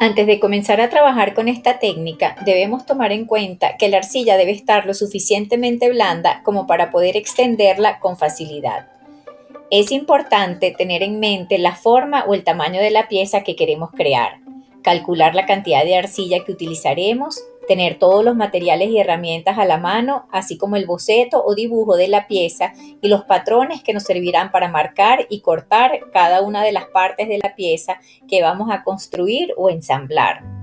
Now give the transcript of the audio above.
Antes de comenzar a trabajar con esta técnica, debemos tomar en cuenta que la arcilla debe estar lo suficientemente blanda como para poder extenderla con facilidad. Es importante tener en mente la forma o el tamaño de la pieza que queremos crear, calcular la cantidad de arcilla que utilizaremos, tener todos los materiales y herramientas a la mano, así como el boceto o dibujo de la pieza y los patrones que nos servirán para marcar y cortar cada una de las partes de la pieza que vamos a construir o ensamblar.